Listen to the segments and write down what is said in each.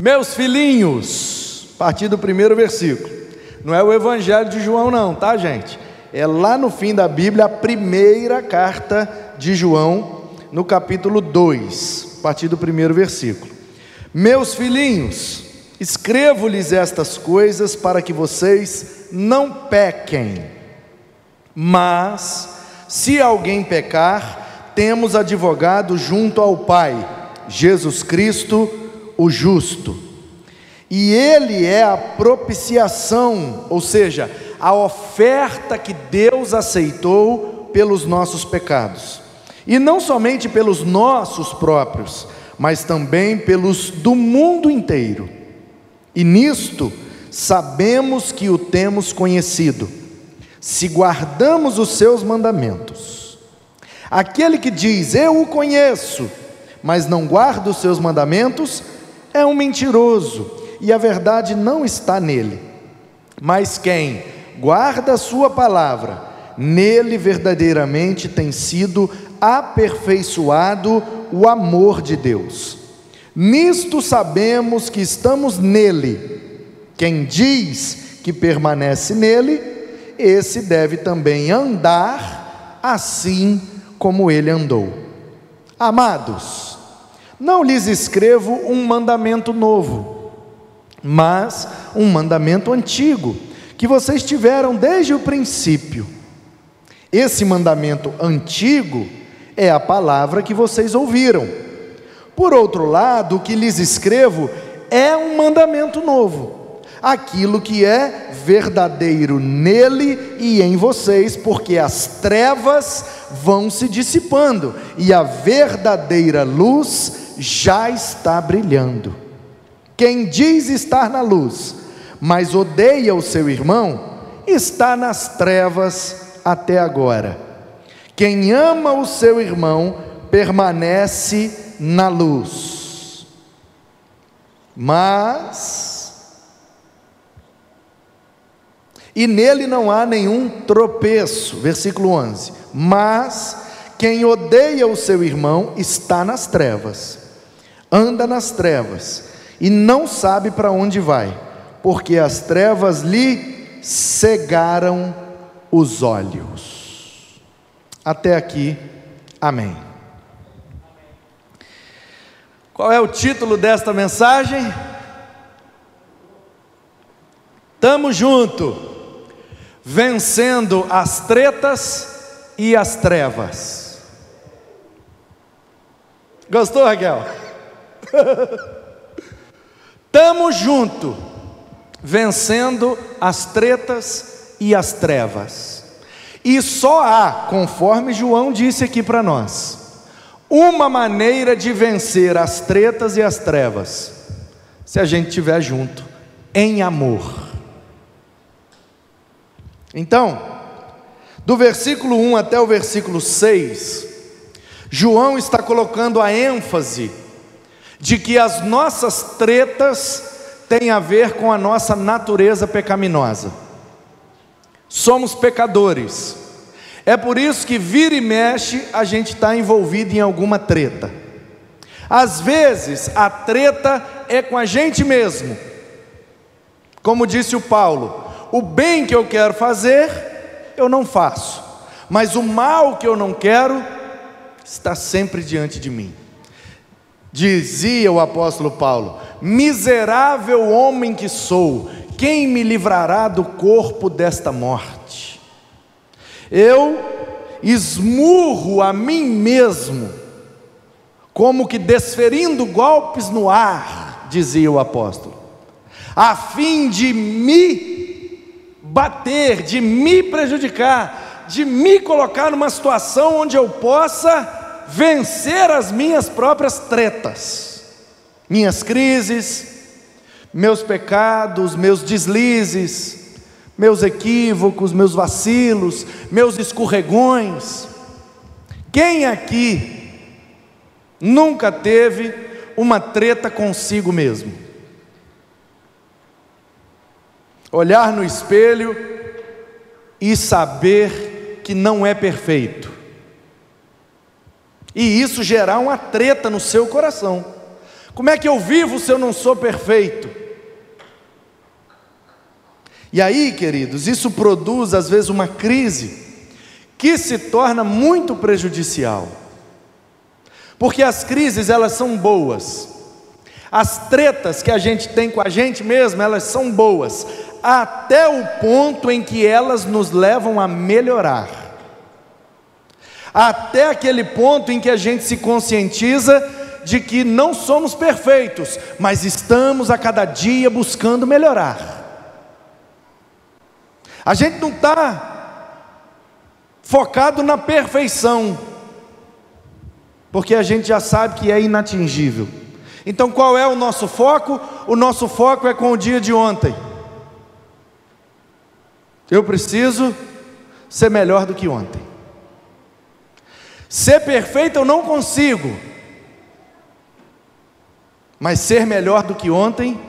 Meus filhinhos, a partir do primeiro versículo. Não é o Evangelho de João, não, tá, gente? É lá no fim da Bíblia, a primeira carta de João, no capítulo 2, a partir do primeiro versículo. Meus filhinhos, escrevo-lhes estas coisas para que vocês não pequem. Mas, se alguém pecar, temos advogado junto ao Pai, Jesus Cristo, o justo. E ele é a propiciação, ou seja, a oferta que Deus aceitou pelos nossos pecados. E não somente pelos nossos próprios, mas também pelos do mundo inteiro. E nisto sabemos que o temos conhecido, se guardamos os seus mandamentos. Aquele que diz, Eu o conheço, mas não guarda os seus mandamentos, é um mentiroso, e a verdade não está nele. Mas quem guarda a sua palavra, nele verdadeiramente tem sido aperfeiçoado o amor de Deus. Nisto sabemos que estamos nele. Quem diz que permanece nele, esse deve também andar assim como ele andou. Amados, não lhes escrevo um mandamento novo, mas um mandamento antigo, que vocês tiveram desde o princípio. Esse mandamento antigo é a palavra que vocês ouviram. Por outro lado, o que lhes escrevo é um mandamento novo, aquilo que é verdadeiro nele e em vocês, porque as trevas vão se dissipando e a verdadeira luz já está brilhando. Quem diz estar na luz, mas odeia o seu irmão, está nas trevas até agora. Quem ama o seu irmão permanece na luz. Mas, e nele não há nenhum tropeço, versículo 11. Mas, quem odeia o seu irmão está nas trevas, anda nas trevas, e não sabe para onde vai, porque as trevas lhe cegaram os olhos. Até aqui, amém. Qual é o título desta mensagem? Tamo junto, vencendo as tretas e as trevas. Gostou, Raquel? Tamo junto, vencendo as tretas e as trevas. E só há, conforme João disse aqui para nós, uma maneira de vencer as tretas e as trevas, se a gente estiver junto, em amor. Então, do versículo 1 até o versículo 6, João está colocando a ênfase de que as nossas tretas têm a ver com a nossa natureza pecaminosa somos pecadores. É por isso que vira e mexe a gente está envolvido em alguma treta. Às vezes a treta é com a gente mesmo. Como disse o Paulo, o bem que eu quero fazer, eu não faço, mas o mal que eu não quero está sempre diante de mim. Dizia o apóstolo Paulo: Miserável homem que sou, quem me livrará do corpo desta morte? Eu esmurro a mim mesmo, como que desferindo golpes no ar, dizia o apóstolo, a fim de me bater, de me prejudicar, de me colocar numa situação onde eu possa vencer as minhas próprias tretas, minhas crises, meus pecados, meus deslizes, meus equívocos, meus vacilos, meus escorregões. Quem aqui nunca teve uma treta consigo mesmo? Olhar no espelho e saber que não é perfeito. E isso gerar uma treta no seu coração. Como é que eu vivo se eu não sou perfeito? E aí, queridos, isso produz às vezes uma crise que se torna muito prejudicial. Porque as crises, elas são boas. As tretas que a gente tem com a gente mesmo, elas são boas, até o ponto em que elas nos levam a melhorar. Até aquele ponto em que a gente se conscientiza de que não somos perfeitos, mas estamos a cada dia buscando melhorar. A gente não está focado na perfeição, porque a gente já sabe que é inatingível. Então qual é o nosso foco? O nosso foco é com o dia de ontem. Eu preciso ser melhor do que ontem. Ser perfeito eu não consigo, mas ser melhor do que ontem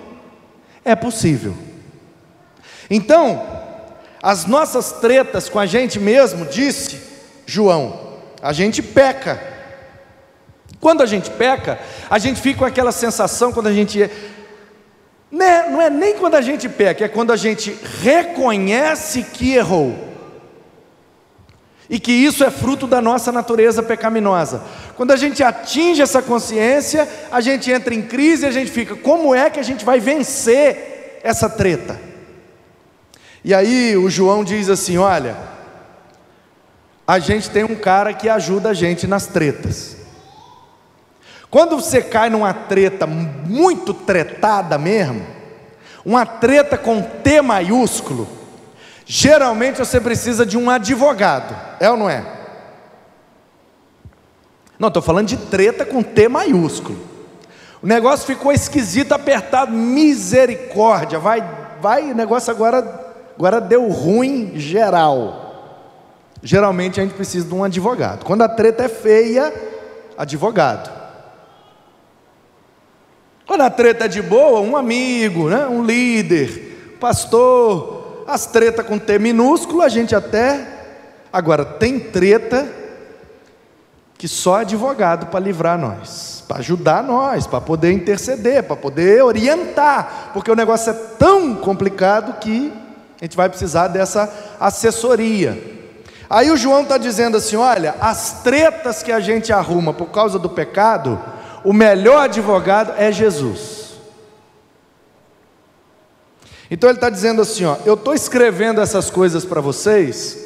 é possível. Então, as nossas tretas com a gente mesmo, disse João, a gente peca. Quando a gente peca, a gente fica com aquela sensação quando a gente. Né, não é nem quando a gente peca, é quando a gente reconhece que errou. E que isso é fruto da nossa natureza pecaminosa. Quando a gente atinge essa consciência, a gente entra em crise e a gente fica: como é que a gente vai vencer essa treta? E aí o João diz assim: olha, a gente tem um cara que ajuda a gente nas tretas. Quando você cai numa treta muito tretada mesmo, uma treta com T maiúsculo, geralmente você precisa de um advogado, é ou não é? Não, estou falando de treta com T maiúsculo. O negócio ficou esquisito, apertado, misericórdia, vai, vai, o negócio agora Agora deu ruim geral. Geralmente a gente precisa de um advogado. Quando a treta é feia, advogado. Quando a treta é de boa, um amigo, né? um líder, pastor. As tretas com T minúsculo, a gente até. Agora, tem treta que só advogado para livrar nós, para ajudar nós, para poder interceder, para poder orientar, porque o negócio é tão complicado que a gente vai precisar dessa assessoria. Aí o João está dizendo assim: olha, as tretas que a gente arruma por causa do pecado, o melhor advogado é Jesus. Então ele está dizendo assim: ó, eu estou escrevendo essas coisas para vocês,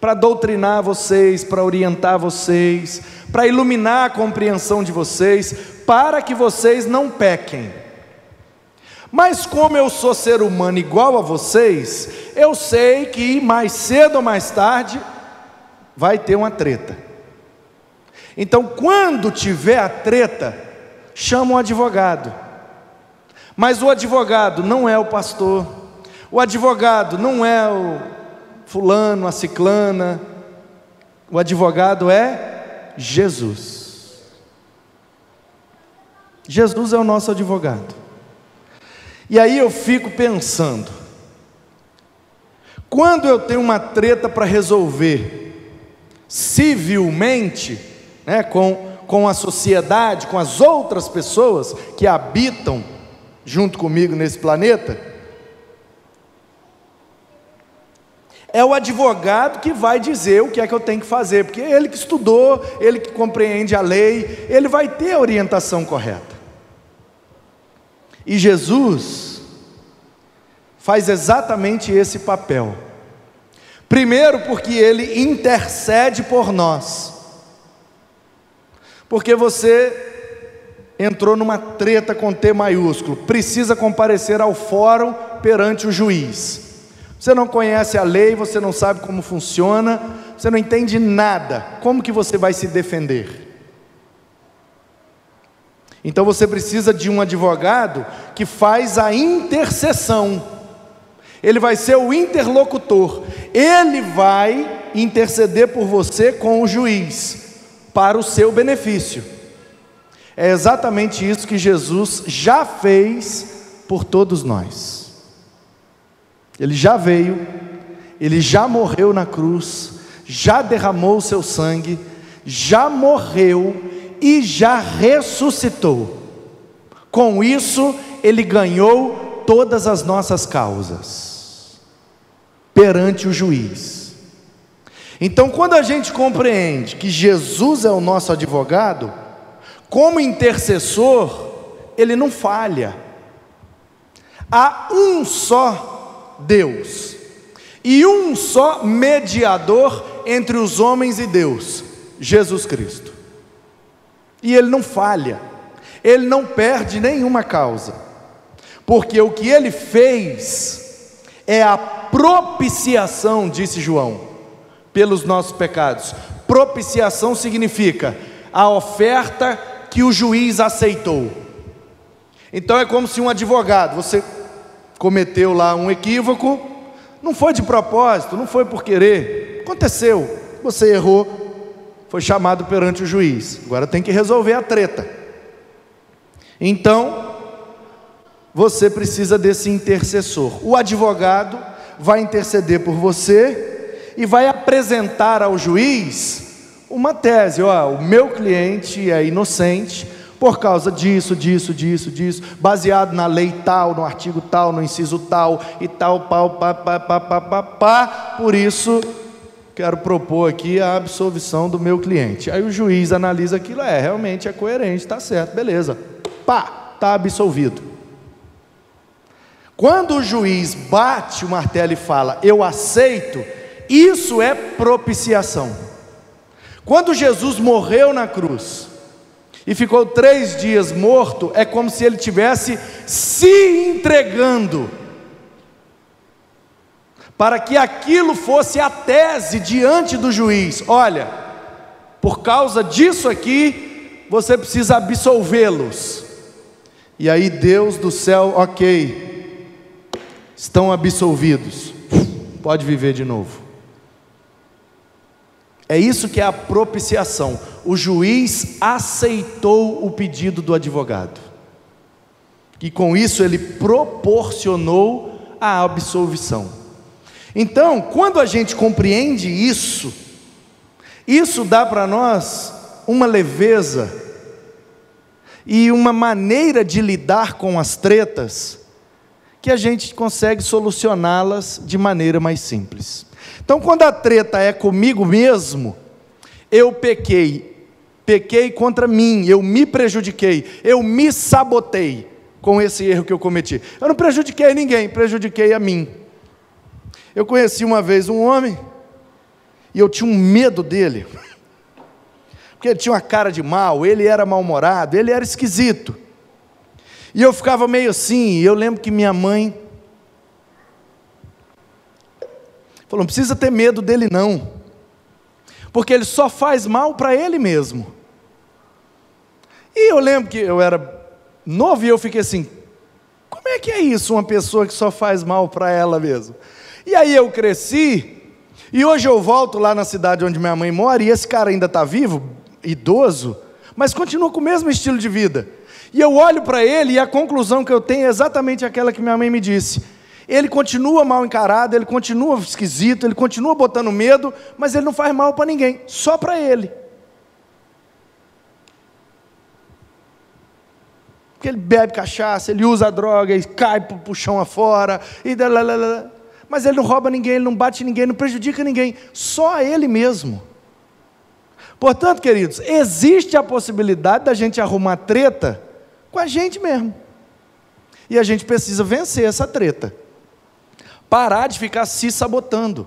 para doutrinar vocês, para orientar vocês, para iluminar a compreensão de vocês, para que vocês não pequem. Mas como eu sou ser humano igual a vocês, eu sei que mais cedo ou mais tarde vai ter uma treta. Então, quando tiver a treta, chama um advogado. Mas o advogado não é o pastor, o advogado não é o fulano, a ciclana, o advogado é Jesus. Jesus é o nosso advogado. E aí eu fico pensando, quando eu tenho uma treta para resolver civilmente, né, com, com a sociedade, com as outras pessoas que habitam junto comigo nesse planeta, é o advogado que vai dizer o que é que eu tenho que fazer, porque ele que estudou, ele que compreende a lei, ele vai ter a orientação correta. E Jesus faz exatamente esse papel. Primeiro, porque ele intercede por nós. Porque você entrou numa treta com T maiúsculo, precisa comparecer ao fórum perante o juiz. Você não conhece a lei, você não sabe como funciona, você não entende nada. Como que você vai se defender? Então você precisa de um advogado que faz a intercessão. Ele vai ser o interlocutor. Ele vai interceder por você com o juiz para o seu benefício. É exatamente isso que Jesus já fez por todos nós. Ele já veio, ele já morreu na cruz, já derramou o seu sangue, já morreu e já ressuscitou. Com isso, ele ganhou todas as nossas causas perante o juiz. Então, quando a gente compreende que Jesus é o nosso advogado, como intercessor, ele não falha. Há um só Deus e um só mediador entre os homens e Deus, Jesus Cristo. E ele não falha ele não perde nenhuma causa, porque o que ele fez é a propiciação, disse João, pelos nossos pecados. Propiciação significa a oferta que o juiz aceitou. Então é como se um advogado, você cometeu lá um equívoco, não foi de propósito, não foi por querer, aconteceu, você errou, foi chamado perante o juiz, agora tem que resolver a treta. Então, você precisa desse intercessor. O advogado vai interceder por você e vai apresentar ao juiz uma tese: ó, o meu cliente é inocente por causa disso, disso, disso, disso, baseado na lei tal, no artigo tal, no inciso tal e tal, pau, pá, pá, pá, pá, pá, pá, por isso quero propor aqui a absolvição do meu cliente. Aí o juiz analisa aquilo, é, realmente é coerente, está certo, beleza pá, está absolvido. Quando o juiz bate o martelo e fala, eu aceito, isso é propiciação. Quando Jesus morreu na cruz e ficou três dias morto, é como se ele tivesse se entregando para que aquilo fosse a tese diante do juiz. Olha, por causa disso aqui, você precisa absolvê-los. E aí Deus do céu, ok, estão absolvidos, pode viver de novo. É isso que é a propiciação. O juiz aceitou o pedido do advogado. E com isso ele proporcionou a absolvição. Então, quando a gente compreende isso, isso dá para nós uma leveza e uma maneira de lidar com as tretas que a gente consegue solucioná-las de maneira mais simples. Então, quando a treta é comigo mesmo, eu pequei, pequei contra mim, eu me prejudiquei, eu me sabotei com esse erro que eu cometi. Eu não prejudiquei ninguém, prejudiquei a mim. Eu conheci uma vez um homem e eu tinha um medo dele porque ele tinha uma cara de mal, ele era mal-humorado, ele era esquisito. E eu ficava meio assim, e eu lembro que minha mãe falou: não precisa ter medo dele, não, porque ele só faz mal para ele mesmo. E eu lembro que eu era novo e eu fiquei assim: como é que é isso, uma pessoa que só faz mal para ela mesmo? E aí eu cresci, e hoje eu volto lá na cidade onde minha mãe mora, e esse cara ainda está vivo, idoso, mas continua com o mesmo estilo de vida. E eu olho para ele e a conclusão que eu tenho é exatamente aquela que minha mãe me disse. Ele continua mal encarado, ele continua esquisito, ele continua botando medo, mas ele não faz mal para ninguém, só para ele. Porque ele bebe cachaça, ele usa droga e cai para o chão afora, e mas ele não rouba ninguém, ele não bate ninguém, não prejudica ninguém, só a ele mesmo. Portanto, queridos, existe a possibilidade da gente arrumar treta com a gente mesmo. E a gente precisa vencer essa treta. Parar de ficar se sabotando.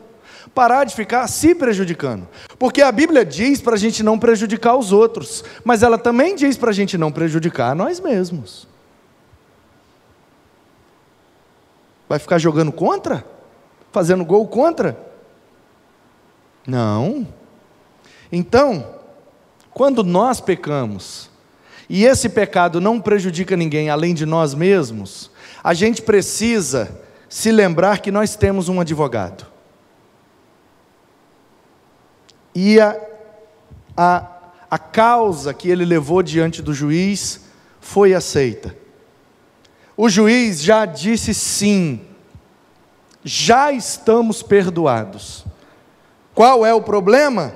Parar de ficar se prejudicando. Porque a Bíblia diz para a gente não prejudicar os outros, mas ela também diz para a gente não prejudicar nós mesmos. Vai ficar jogando contra? Fazendo gol contra? Não. Então, quando nós pecamos, e esse pecado não prejudica ninguém além de nós mesmos, a gente precisa se lembrar que nós temos um advogado. E a, a, a causa que ele levou diante do juiz foi aceita. O juiz já disse sim, já estamos perdoados. Qual é o problema?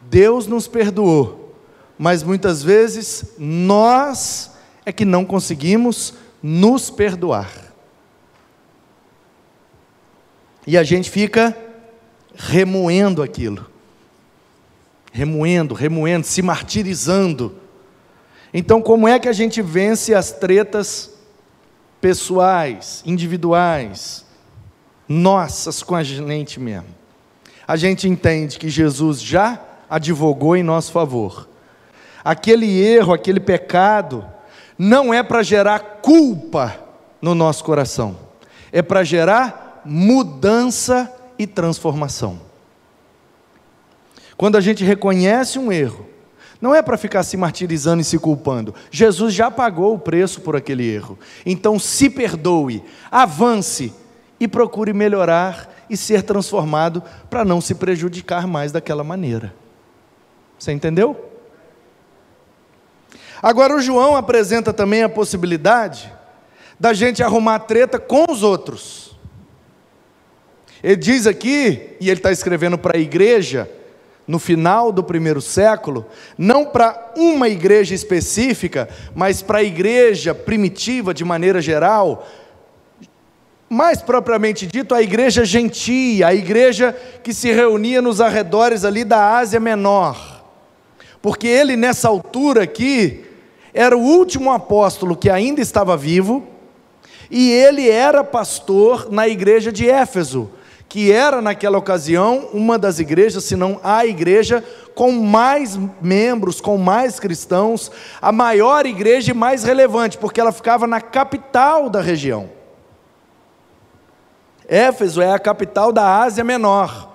Deus nos perdoou, mas muitas vezes nós é que não conseguimos nos perdoar. E a gente fica remoendo aquilo. Remoendo, remoendo, se martirizando. Então, como é que a gente vence as tretas pessoais, individuais, nossas com a gente mesmo? A gente entende que Jesus já advogou em nosso favor. Aquele erro, aquele pecado, não é para gerar culpa no nosso coração, é para gerar mudança e transformação. Quando a gente reconhece um erro, não é para ficar se martirizando e se culpando. Jesus já pagou o preço por aquele erro. Então se perdoe, avance e procure melhorar e ser transformado para não se prejudicar mais daquela maneira. Você entendeu? Agora o João apresenta também a possibilidade da gente arrumar treta com os outros. Ele diz aqui, e ele está escrevendo para a igreja, no final do primeiro século, não para uma igreja específica, mas para a igreja primitiva de maneira geral, mais propriamente dito, a igreja gentia, a igreja que se reunia nos arredores ali da Ásia Menor. Porque ele, nessa altura aqui, era o último apóstolo que ainda estava vivo, e ele era pastor na igreja de Éfeso, que era naquela ocasião uma das igrejas, se não a igreja com mais membros, com mais cristãos, a maior igreja e mais relevante, porque ela ficava na capital da região. Éfeso é a capital da Ásia Menor.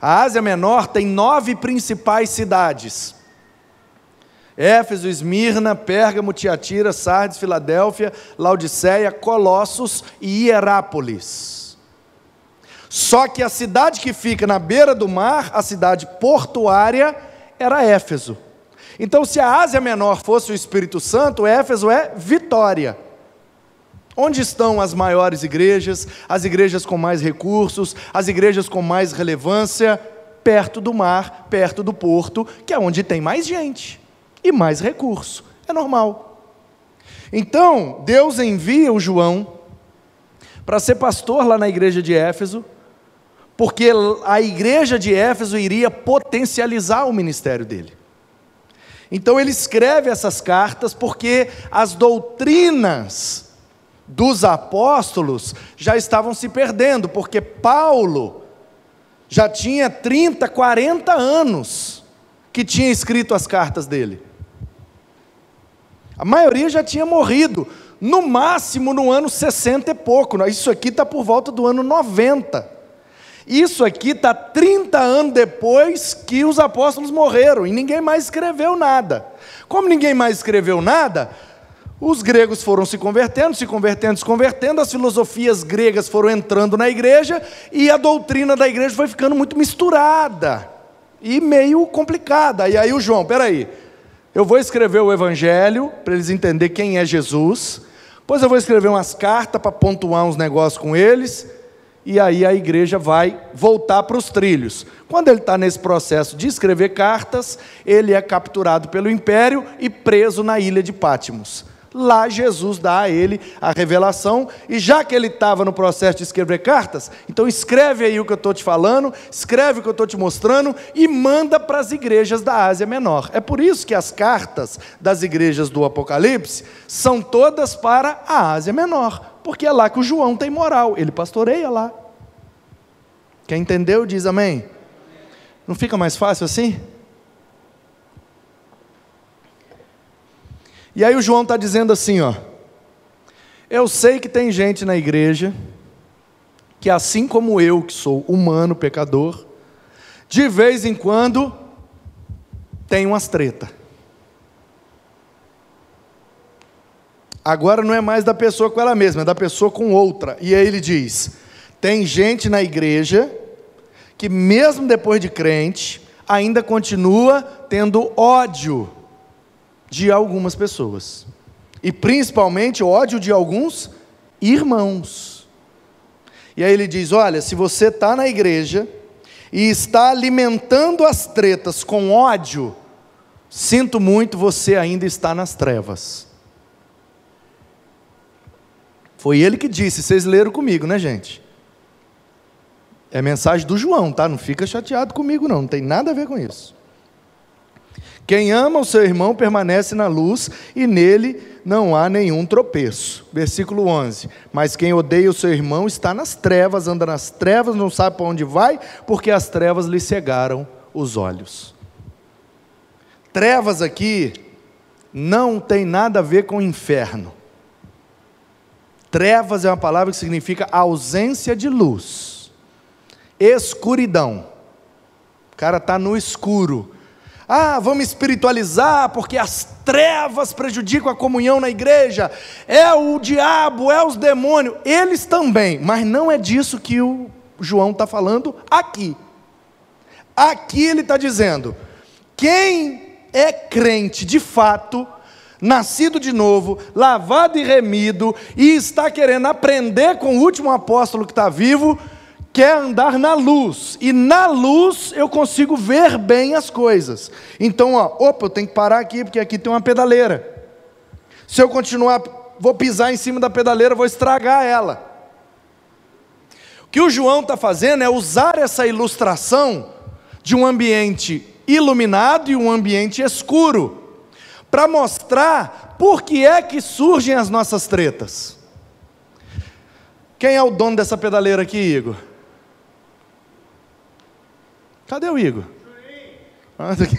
A Ásia Menor tem nove principais cidades: Éfeso, Esmirna, Pérgamo, Tiatira, Sardes, Filadélfia, Laodiceia, Colossos e Hierápolis. Só que a cidade que fica na beira do mar, a cidade portuária, era Éfeso. Então, se a Ásia Menor fosse o Espírito Santo, Éfeso é Vitória. Onde estão as maiores igrejas, as igrejas com mais recursos, as igrejas com mais relevância? Perto do mar, perto do porto, que é onde tem mais gente e mais recurso. É normal. Então, Deus envia o João para ser pastor lá na igreja de Éfeso, porque a igreja de Éfeso iria potencializar o ministério dele. Então ele escreve essas cartas porque as doutrinas dos apóstolos já estavam se perdendo, porque Paulo já tinha 30, 40 anos que tinha escrito as cartas dele. A maioria já tinha morrido, no máximo no ano 60 e pouco. Isso aqui está por volta do ano 90. Isso aqui está 30 anos depois que os apóstolos morreram e ninguém mais escreveu nada. Como ninguém mais escreveu nada, os gregos foram se convertendo, se convertendo, se convertendo, as filosofias gregas foram entrando na igreja e a doutrina da igreja foi ficando muito misturada e meio complicada. E aí o João, peraí, eu vou escrever o evangelho para eles entenderem quem é Jesus, depois eu vou escrever umas cartas para pontuar uns negócios com eles, e aí a igreja vai voltar para os trilhos. Quando ele está nesse processo de escrever cartas, ele é capturado pelo império e preso na ilha de Pátimos. Lá Jesus dá a ele a revelação, e já que ele estava no processo de escrever cartas, então escreve aí o que eu estou te falando, escreve o que eu estou te mostrando e manda para as igrejas da Ásia Menor. É por isso que as cartas das igrejas do Apocalipse são todas para a Ásia Menor, porque é lá que o João tem moral, ele pastoreia lá. Quem entendeu diz amém. Não fica mais fácil assim? E aí o João está dizendo assim, ó. Eu sei que tem gente na igreja que assim como eu, que sou humano, pecador, de vez em quando tem umas treta. Agora não é mais da pessoa com ela mesma, é da pessoa com outra. E aí ele diz: tem gente na igreja que mesmo depois de crente, ainda continua tendo ódio de algumas pessoas. E principalmente ódio de alguns irmãos. E aí ele diz: Olha, se você está na igreja e está alimentando as tretas com ódio, sinto muito, você ainda está nas trevas. Foi ele que disse, vocês leram comigo, né, gente? É mensagem do João, tá? Não fica chateado comigo, não, não tem nada a ver com isso. Quem ama o seu irmão permanece na luz e nele não há nenhum tropeço. Versículo 11. Mas quem odeia o seu irmão está nas trevas, anda nas trevas, não sabe para onde vai, porque as trevas lhe cegaram os olhos. Trevas aqui não tem nada a ver com inferno. Trevas é uma palavra que significa ausência de luz, escuridão. O cara está no escuro. Ah, vamos espiritualizar porque as trevas prejudicam a comunhão na igreja. É o diabo, é os demônios. Eles também, mas não é disso que o João está falando aqui. Aqui ele está dizendo: quem é crente de fato, nascido de novo, lavado e remido, e está querendo aprender com o último apóstolo que está vivo, quer andar na luz, e na luz eu consigo ver bem as coisas. Então, ó, opa, eu tenho que parar aqui, porque aqui tem uma pedaleira. Se eu continuar, vou pisar em cima da pedaleira, vou estragar ela. O que o João está fazendo é usar essa ilustração de um ambiente iluminado e um ambiente escuro para mostrar por que é que surgem as nossas tretas. Quem é o dono dessa pedaleira aqui, Igor? Cadê o Igor? Ah, tá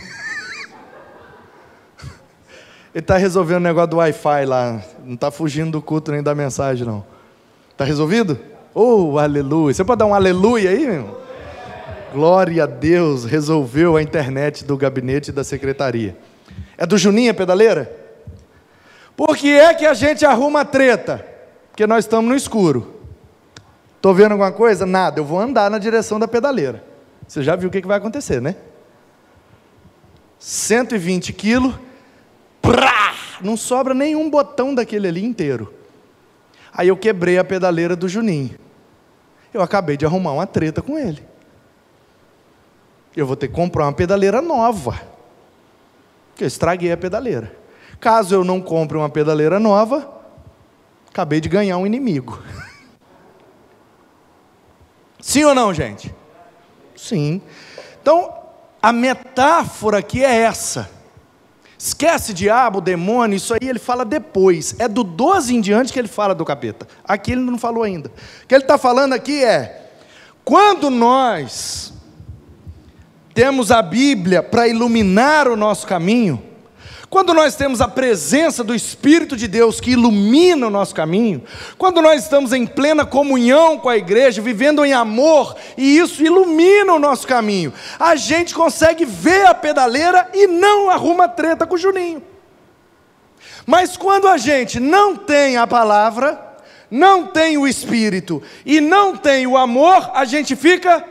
Ele está resolvendo o negócio do Wi-Fi lá. Não está fugindo do culto nem da mensagem, não. Está resolvido? Oh, aleluia. Você pode dar um aleluia aí, meu? Glória a Deus, resolveu a internet do gabinete da secretaria. É do Juninho a pedaleira? Por que é que a gente arruma treta? Porque nós estamos no escuro. Estou vendo alguma coisa? Nada, eu vou andar na direção da pedaleira. Você já viu o que, que vai acontecer, né? 120 quilos, não sobra nenhum botão daquele ali inteiro. Aí eu quebrei a pedaleira do Juninho. Eu acabei de arrumar uma treta com ele. Eu vou ter que comprar uma pedaleira nova que eu estraguei a pedaleira. Caso eu não compre uma pedaleira nova, acabei de ganhar um inimigo. Sim ou não, gente? Sim. Então, a metáfora aqui é essa. Esquece diabo, demônio, isso aí ele fala depois. É do 12 em diante que ele fala do capeta. Aqui ele não falou ainda. O que ele está falando aqui é: quando nós temos a Bíblia para iluminar o nosso caminho, quando nós temos a presença do Espírito de Deus que ilumina o nosso caminho, quando nós estamos em plena comunhão com a igreja, vivendo em amor, e isso ilumina o nosso caminho, a gente consegue ver a pedaleira e não arruma treta com o Juninho. Mas quando a gente não tem a palavra, não tem o Espírito e não tem o amor, a gente fica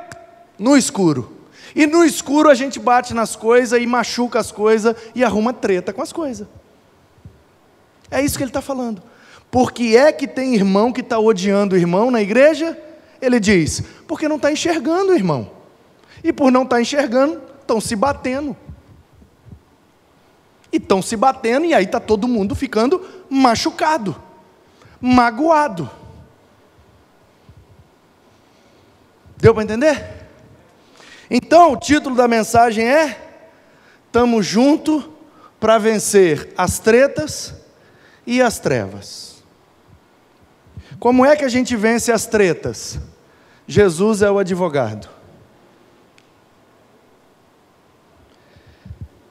no escuro. E no escuro a gente bate nas coisas e machuca as coisas e arruma treta com as coisas. É isso que ele está falando. Porque é que tem irmão que está odiando o irmão na igreja? Ele diz, porque não está enxergando o irmão. E por não estar tá enxergando, estão se batendo. E estão se batendo, e aí está todo mundo ficando machucado, magoado. Deu para entender? Então, o título da mensagem é: Estamos juntos para vencer as tretas e as trevas. Como é que a gente vence as tretas? Jesus é o advogado.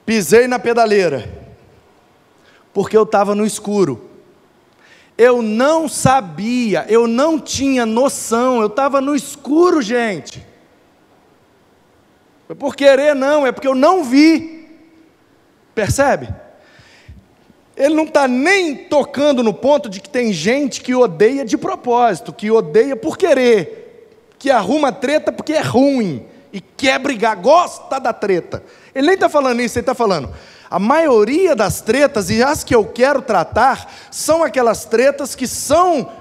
Pisei na pedaleira, porque eu estava no escuro. Eu não sabia, eu não tinha noção, eu estava no escuro, gente. Foi por querer, não, é porque eu não vi. Percebe? Ele não está nem tocando no ponto de que tem gente que odeia de propósito, que odeia por querer, que arruma treta porque é ruim e quer brigar, gosta da treta. Ele nem está falando isso, ele está falando. A maioria das tretas, e as que eu quero tratar, são aquelas tretas que são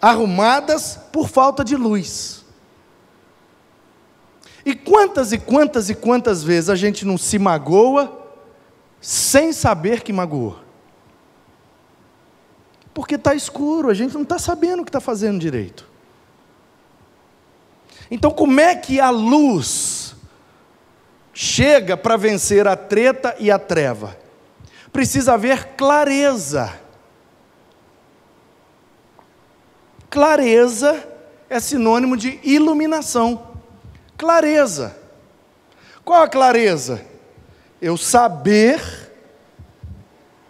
arrumadas por falta de luz. E quantas e quantas e quantas vezes a gente não se magoa sem saber que magoou? Porque está escuro, a gente não está sabendo o que está fazendo direito. Então, como é que a luz chega para vencer a treta e a treva? Precisa haver clareza. Clareza é sinônimo de iluminação. Clareza. Qual a clareza? Eu saber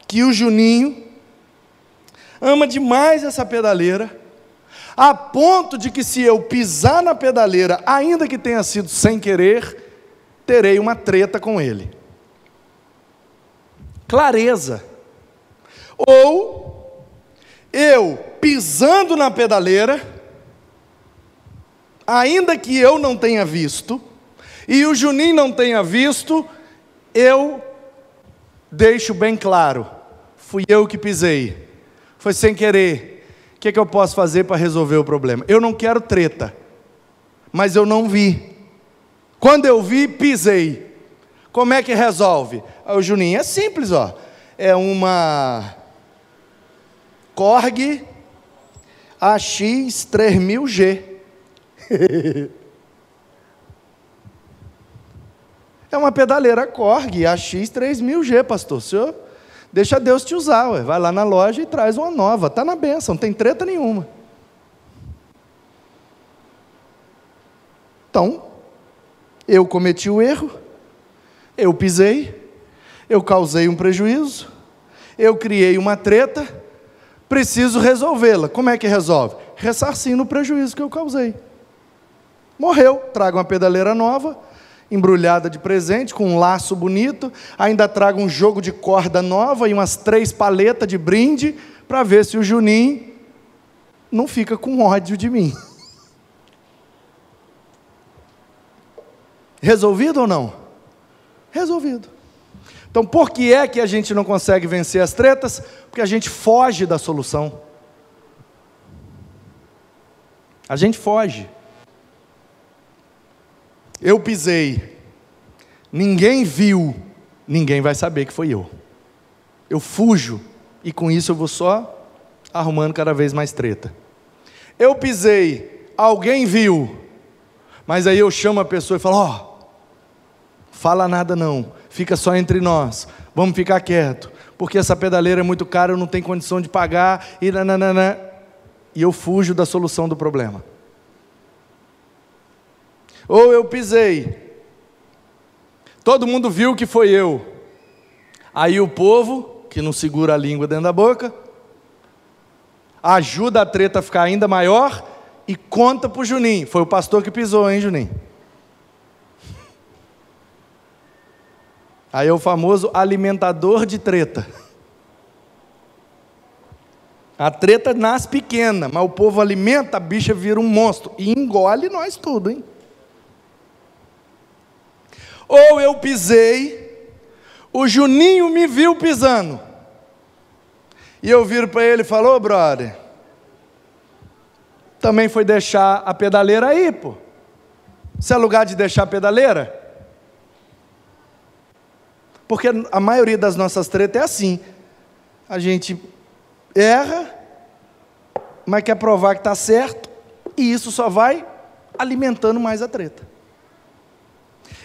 que o Juninho ama demais essa pedaleira, a ponto de que se eu pisar na pedaleira, ainda que tenha sido sem querer, terei uma treta com ele. Clareza. Ou eu pisando na pedaleira, ainda que eu não tenha visto, e o Juninho não tenha visto, eu deixo bem claro: fui eu que pisei, foi sem querer. O que, é que eu posso fazer para resolver o problema? Eu não quero treta, mas eu não vi. Quando eu vi, pisei. Como é que resolve? O Juninho é simples, ó. É uma Korg AX 3000G. é uma pedaleira Korg AX 3000G, pastor. Senhor deixa Deus te usar, ué. vai lá na loja e traz uma nova. Está na benção, não tem treta nenhuma. Então, eu cometi o erro, eu pisei, eu causei um prejuízo, eu criei uma treta, preciso resolvê-la. Como é que resolve? Ressarcindo o prejuízo que eu causei. Morreu, traga uma pedaleira nova, embrulhada de presente, com um laço bonito, ainda traga um jogo de corda nova e umas três paletas de brinde, para ver se o Juninho não fica com ódio de mim. Resolvido ou não? Resolvido. Então, por que é que a gente não consegue vencer as tretas? Porque a gente foge da solução. A gente foge. Eu pisei, ninguém viu, ninguém vai saber que foi eu. Eu fujo e com isso eu vou só arrumando cada vez mais treta. Eu pisei, alguém viu, mas aí eu chamo a pessoa e falo: Ó, oh, fala nada não, fica só entre nós, vamos ficar quieto, porque essa pedaleira é muito cara, eu não tenho condição de pagar, e nananana. E eu fujo da solução do problema. Ou eu pisei. Todo mundo viu que foi eu. Aí o povo, que não segura a língua dentro da boca, ajuda a treta a ficar ainda maior e conta para o Juninho. Foi o pastor que pisou, hein, Juninho? Aí é o famoso alimentador de treta. A treta nasce pequena, mas o povo alimenta, a bicha vira um monstro e engole nós tudo, hein? Ou eu pisei, o Juninho me viu pisando. E eu viro para ele e falo, ô oh, brother, também foi deixar a pedaleira aí, pô. Isso é lugar de deixar a pedaleira? Porque a maioria das nossas tretas é assim. A gente erra, mas quer provar que está certo, e isso só vai alimentando mais a treta.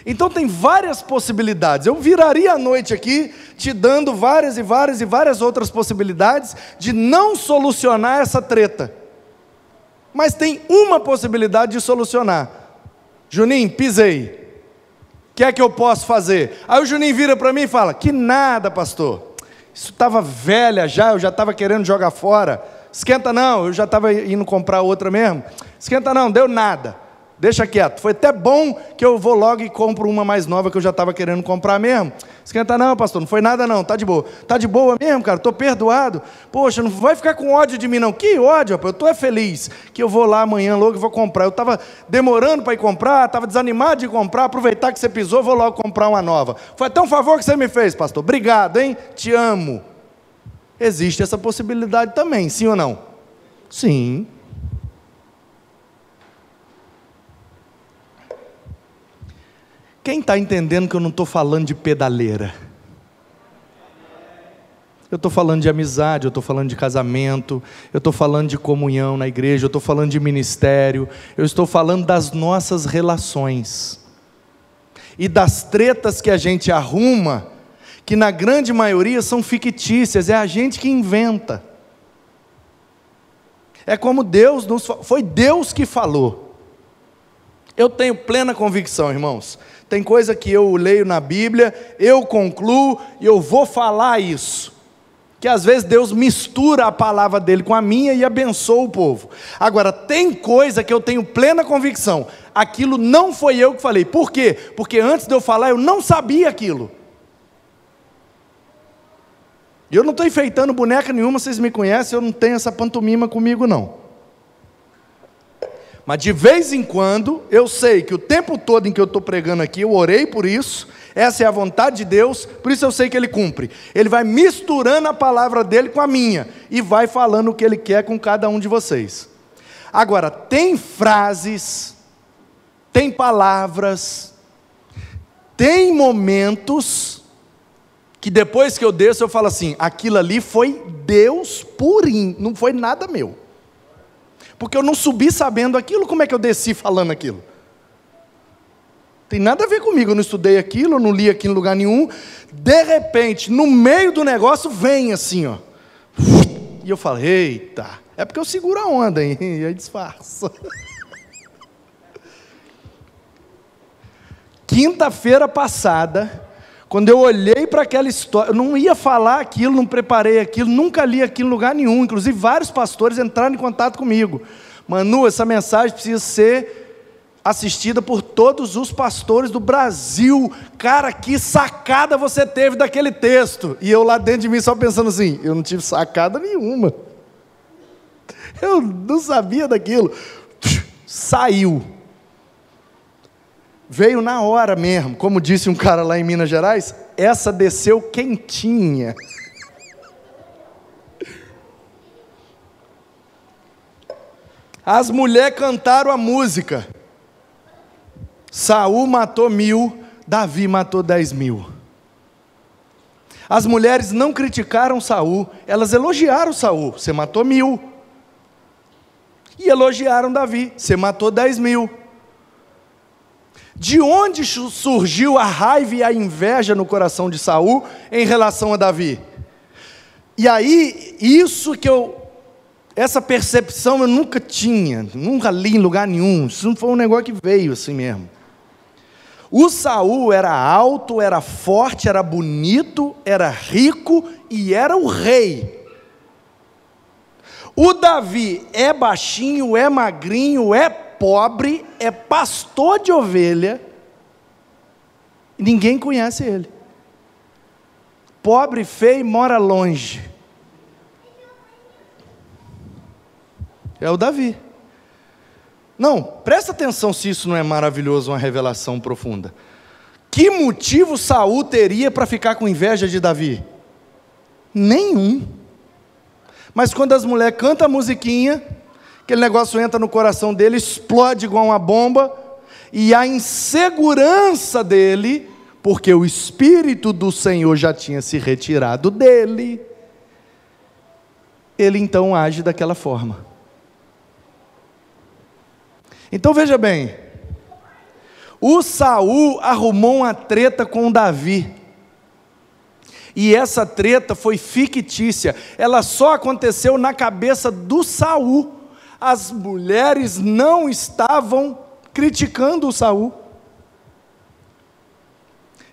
Então tem várias possibilidades. Eu viraria a noite aqui te dando várias e várias e várias outras possibilidades de não solucionar essa treta. Mas tem uma possibilidade de solucionar. Juninho, pisei. O que é que eu posso fazer? Aí o Juninho vira para mim e fala: Que nada, pastor. Isso estava velha já, eu já estava querendo jogar fora. Esquenta não, eu já estava indo comprar outra mesmo. Esquenta não, deu nada. Deixa quieto. Foi até bom que eu vou logo e compro uma mais nova que eu já estava querendo comprar mesmo. Esquenta não, pastor, não foi nada não, tá de boa. Tá de boa mesmo, cara, estou perdoado. Poxa, não vai ficar com ódio de mim não. Que ódio, rapaz? eu estou é feliz que eu vou lá amanhã logo e vou comprar. Eu estava demorando para ir comprar, estava desanimado de comprar, aproveitar que você pisou, vou logo comprar uma nova. Foi até um favor que você me fez, pastor. Obrigado, hein? Te amo. Existe essa possibilidade também, sim ou não? Sim. Quem está entendendo que eu não estou falando de pedaleira? Eu estou falando de amizade, eu estou falando de casamento, eu estou falando de comunhão na igreja, eu estou falando de ministério, eu estou falando das nossas relações e das tretas que a gente arruma, que na grande maioria são fictícias, é a gente que inventa. É como Deus nos foi Deus que falou. Eu tenho plena convicção, irmãos. Tem coisa que eu leio na Bíblia, eu concluo e eu vou falar isso que às vezes Deus mistura a palavra dele com a minha e abençoa o povo. Agora, tem coisa que eu tenho plena convicção, aquilo não foi eu que falei. Por quê? Porque antes de eu falar, eu não sabia aquilo. E eu não estou enfeitando boneca nenhuma, vocês me conhecem, eu não tenho essa pantomima comigo, não. Mas de vez em quando, eu sei que o tempo todo em que eu estou pregando aqui, eu orei por isso, essa é a vontade de Deus, por isso eu sei que Ele cumpre. Ele vai misturando a palavra dele com a minha e vai falando o que Ele quer com cada um de vocês. Agora, tem frases, tem palavras, tem momentos que depois que eu desço eu falo assim: aquilo ali foi Deus purinho, não foi nada meu. Porque eu não subi sabendo aquilo, como é que eu desci falando aquilo? Tem nada a ver comigo, eu não estudei aquilo, eu não li aquilo em lugar nenhum. De repente, no meio do negócio, vem assim, ó. E eu falo, eita, é porque eu seguro a onda, hein? E aí disfarça. Quinta-feira passada, quando eu olhei para aquela história, eu não ia falar aquilo, não preparei aquilo, nunca li aquilo em lugar nenhum. Inclusive, vários pastores entraram em contato comigo. Manu, essa mensagem precisa ser assistida por todos os pastores do Brasil. Cara, que sacada você teve daquele texto. E eu lá dentro de mim só pensando assim: eu não tive sacada nenhuma. Eu não sabia daquilo. Saiu. Veio na hora mesmo, como disse um cara lá em Minas Gerais, essa desceu quentinha. As mulheres cantaram a música. Saul matou mil, Davi matou dez mil. As mulheres não criticaram Saul, elas elogiaram Saul. Você matou mil. E elogiaram Davi. Você matou dez mil. De onde surgiu a raiva e a inveja no coração de Saul em relação a Davi? E aí, isso que eu essa percepção eu nunca tinha, nunca li em lugar nenhum. Isso não foi um negócio que veio assim mesmo. O Saul era alto, era forte, era bonito, era rico e era o rei. O Davi é baixinho, é magrinho, é pobre, é pastor de ovelha. Ninguém conhece ele. Pobre, feio, mora longe. É o Davi. Não, presta atenção se isso não é maravilhoso, uma revelação profunda. Que motivo Saul teria para ficar com inveja de Davi? Nenhum. Mas quando as mulheres cantam a musiquinha, aquele negócio entra no coração dele, explode igual uma bomba, e a insegurança dele, porque o Espírito do Senhor já tinha se retirado dele, ele então age daquela forma. Então veja bem, o Saul arrumou uma treta com Davi. E essa treta foi fictícia. Ela só aconteceu na cabeça do Saul. As mulheres não estavam criticando o Saul.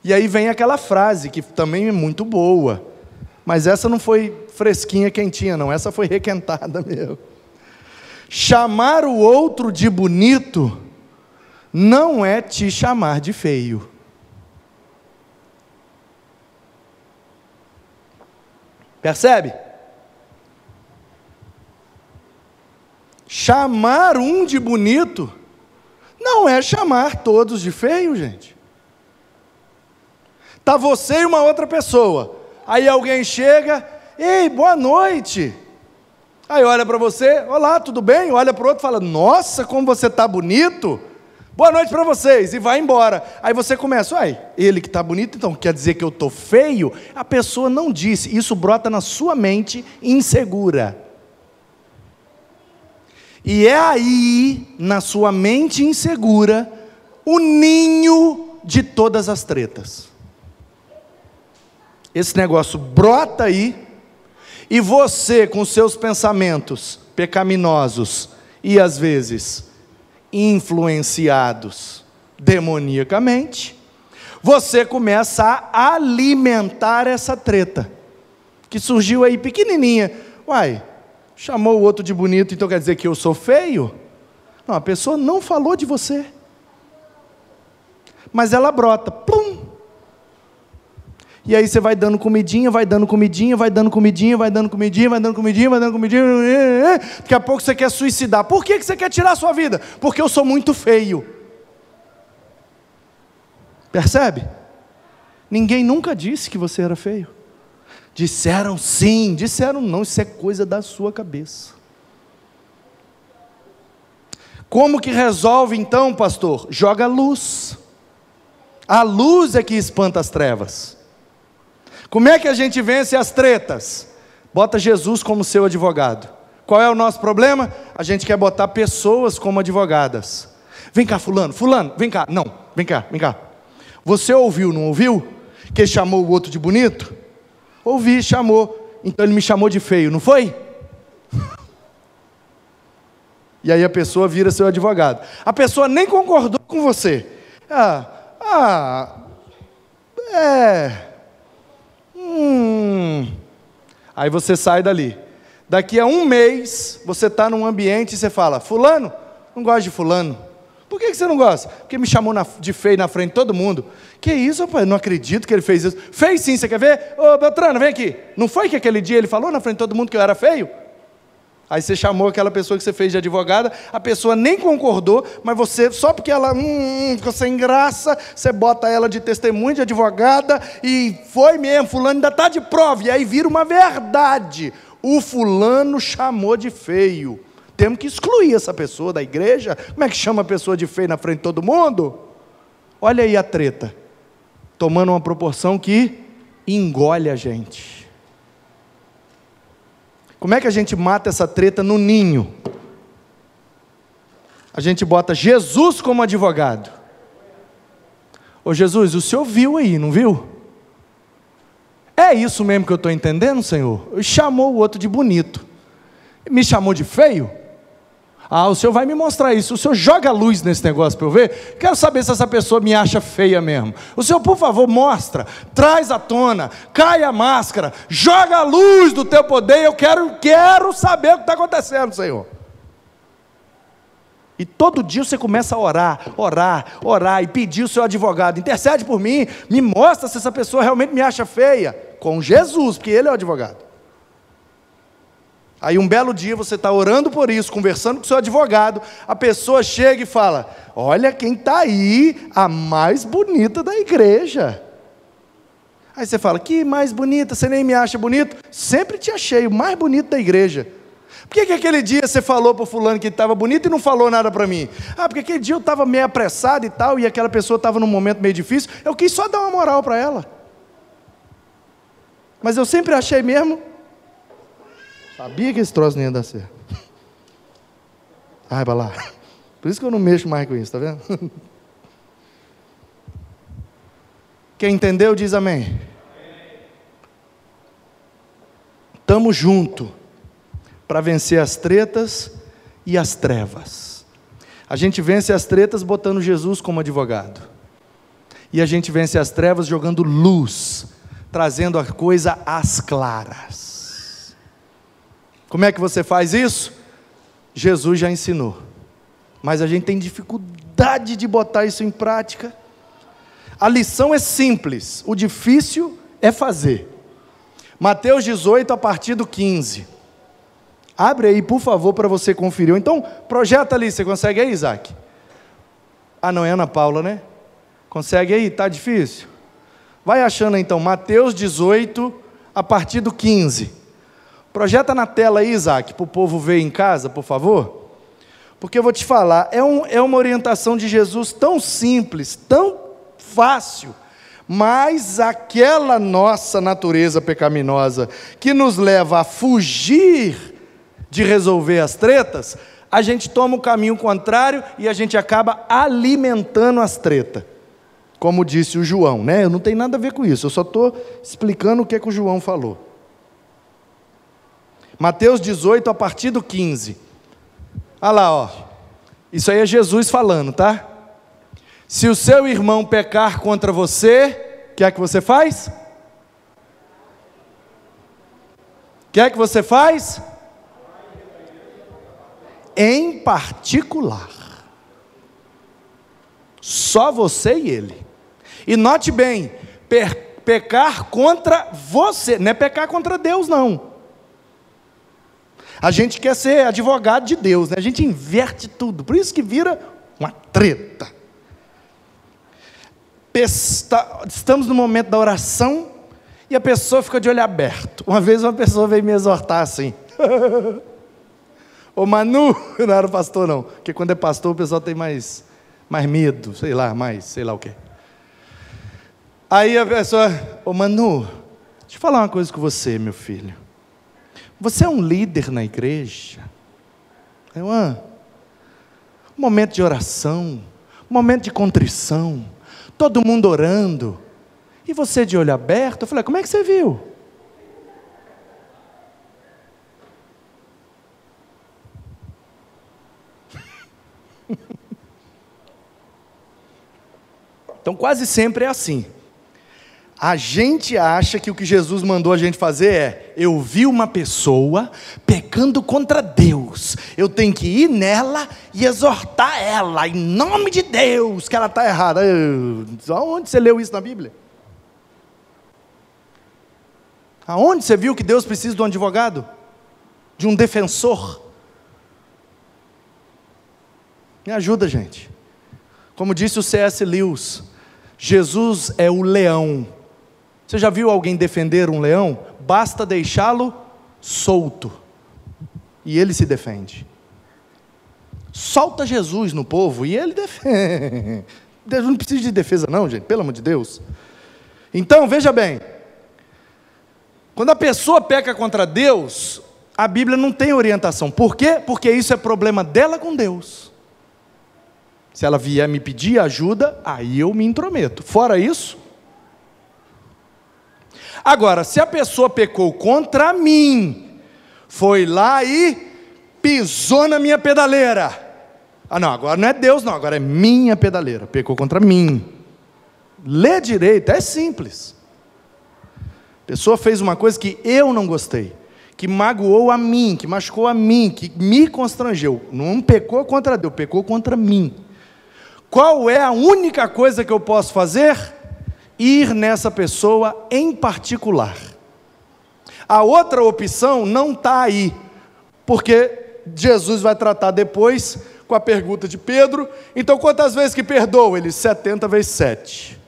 E aí vem aquela frase que também é muito boa. Mas essa não foi fresquinha, quentinha, não. Essa foi requentada mesmo. Chamar o outro de bonito não é te chamar de feio. Percebe? Chamar um de bonito não é chamar todos de feio, gente. Tá você e uma outra pessoa. Aí alguém chega, ei, boa noite. Aí olha para você, olá, tudo bem? Olha para o outro e fala, nossa, como você está bonito. Boa noite para vocês e vai embora. Aí você começa, uai, ele que está bonito, então quer dizer que eu estou feio? A pessoa não disse, isso brota na sua mente insegura. E é aí, na sua mente insegura, o ninho de todas as tretas. Esse negócio brota aí, e você, com seus pensamentos pecaminosos e às vezes influenciados demoniacamente, você começa a alimentar essa treta que surgiu aí pequenininha. Uai, chamou o outro de bonito, então quer dizer que eu sou feio? Não, a pessoa não falou de você. Mas ela brota, plum. E aí você vai dando comidinha, vai dando comidinha, vai dando comidinha, vai dando comidinha, vai dando comidinha, vai dando comidinha. Daqui a pouco você quer suicidar. Por que você quer tirar a sua vida? Porque eu sou muito feio. Percebe? Ninguém nunca disse que você era feio. Disseram sim, disseram não, isso é coisa da sua cabeça. Como que resolve então, pastor? Joga luz. A luz é que espanta as trevas. Como é que a gente vence as tretas? Bota Jesus como seu advogado. Qual é o nosso problema? A gente quer botar pessoas como advogadas. Vem cá, fulano, fulano, vem cá. Não, vem cá, vem cá. Você ouviu, não ouviu? Que chamou o outro de bonito? Ouvi, chamou. Então ele me chamou de feio, não foi? E aí a pessoa vira seu advogado. A pessoa nem concordou com você. Ah, ah, é. Hum. Aí você sai dali. Daqui a um mês, você está num ambiente e você fala: Fulano, não gosto de Fulano. Por que você não gosta? Porque me chamou de feio na frente de todo mundo. Que isso, rapaz? Não acredito que ele fez isso. Fez sim, você quer ver? Ô, Beltrano, vem aqui. Não foi que aquele dia ele falou na frente de todo mundo que eu era feio? Aí você chamou aquela pessoa que você fez de advogada, a pessoa nem concordou, mas você, só porque ela hum, hum ficou sem graça, você bota ela de testemunha, de advogada, e foi mesmo, fulano ainda está de prova, e aí vira uma verdade. O fulano chamou de feio. Temos que excluir essa pessoa da igreja. Como é que chama a pessoa de feio na frente de todo mundo? Olha aí a treta, tomando uma proporção que engole a gente. Como é que a gente mata essa treta no ninho? A gente bota Jesus como advogado. Ô Jesus, o senhor viu aí, não viu? É isso mesmo que eu estou entendendo, Senhor? Chamou o outro de bonito. Me chamou de feio? Ah, o senhor vai me mostrar isso. O senhor joga luz nesse negócio para eu ver. Quero saber se essa pessoa me acha feia mesmo. O senhor, por favor, mostra, traz à tona, cai a máscara, joga a luz do teu poder. Eu quero, quero saber o que está acontecendo, Senhor. E todo dia você começa a orar, orar, orar e pedir o seu advogado, intercede por mim, me mostra se essa pessoa realmente me acha feia, com Jesus, porque ele é o advogado. Aí um belo dia você está orando por isso, conversando com seu advogado, a pessoa chega e fala: Olha quem está aí, a mais bonita da igreja. Aí você fala: Que mais bonita? Você nem me acha bonito? Sempre te achei o mais bonito da igreja. Por que, que aquele dia você falou para fulano que estava bonito e não falou nada para mim? Ah, porque aquele dia eu estava meio apressado e tal, e aquela pessoa estava num momento meio difícil, eu quis só dar uma moral para ela. Mas eu sempre achei mesmo Sabia que esse troço não ia dar certo. Ai, lá. Por isso que eu não mexo mais com isso, tá vendo? Quem entendeu diz amém. Estamos junto para vencer as tretas e as trevas. A gente vence as tretas botando Jesus como advogado. E a gente vence as trevas jogando luz, trazendo a coisa às claras. Como é que você faz isso? Jesus já ensinou. Mas a gente tem dificuldade de botar isso em prática. A lição é simples, o difícil é fazer. Mateus 18, a partir do 15. Abre aí, por favor, para você conferir. Então, projeta ali, você consegue aí, Isaac? Ah, não é Ana Paula, né? Consegue aí? Tá difícil? Vai achando então, Mateus 18, a partir do 15. Projeta na tela aí, Isaac, para o povo ver em casa, por favor. Porque eu vou te falar, é, um, é uma orientação de Jesus tão simples, tão fácil, mas aquela nossa natureza pecaminosa que nos leva a fugir de resolver as tretas, a gente toma o caminho contrário e a gente acaba alimentando as tretas. Como disse o João, né? Eu não tenho nada a ver com isso, eu só estou explicando o que, é que o João falou. Mateus 18, a partir do 15. Olha lá, ó. Isso aí é Jesus falando, tá? Se o seu irmão pecar contra você, o que é que você faz? O que é que você faz? Em particular. Só você e ele. E note bem, pecar contra você, não é pecar contra Deus, não. A gente quer ser advogado de Deus, né? a gente inverte tudo, por isso que vira uma treta. Estamos no momento da oração e a pessoa fica de olho aberto. Uma vez uma pessoa veio me exortar assim. Ô Manu, não era pastor não, porque quando é pastor o pessoal tem mais, mais medo, sei lá, mais, sei lá o quê. Aí a pessoa, ô Manu, deixa eu falar uma coisa com você, meu filho. Você é um líder na igreja. É uma, um momento de oração, momento de contrição, todo mundo orando. E você de olho aberto, eu falei, como é que você viu? Então, quase sempre é assim. A gente acha que o que Jesus mandou a gente fazer é: eu vi uma pessoa pecando contra Deus, eu tenho que ir nela e exortar ela, em nome de Deus, que ela está errada. Aonde você leu isso na Bíblia? Aonde você viu que Deus precisa de um advogado? De um defensor? Me ajuda, gente. Como disse o C.S. Lewis, Jesus é o leão você já viu alguém defender um leão? Basta deixá-lo solto e ele se defende. Solta Jesus no povo e ele defende. Deus não precisa de defesa, não, gente, pelo amor de Deus. Então, veja bem: quando a pessoa peca contra Deus, a Bíblia não tem orientação. Por quê? Porque isso é problema dela com Deus. Se ela vier me pedir ajuda, aí eu me intrometo. Fora isso, Agora, se a pessoa pecou contra mim, foi lá e pisou na minha pedaleira. Ah, não, agora não é Deus, não, agora é minha pedaleira. Pecou contra mim. Lê direito, é simples. A pessoa fez uma coisa que eu não gostei, que magoou a mim, que machucou a mim, que me constrangeu. Não pecou contra Deus, pecou contra mim. Qual é a única coisa que eu posso fazer? Ir nessa pessoa em particular. A outra opção não está aí, porque Jesus vai tratar depois com a pergunta de Pedro. Então, quantas vezes que perdoa? Ele 70 vezes 7.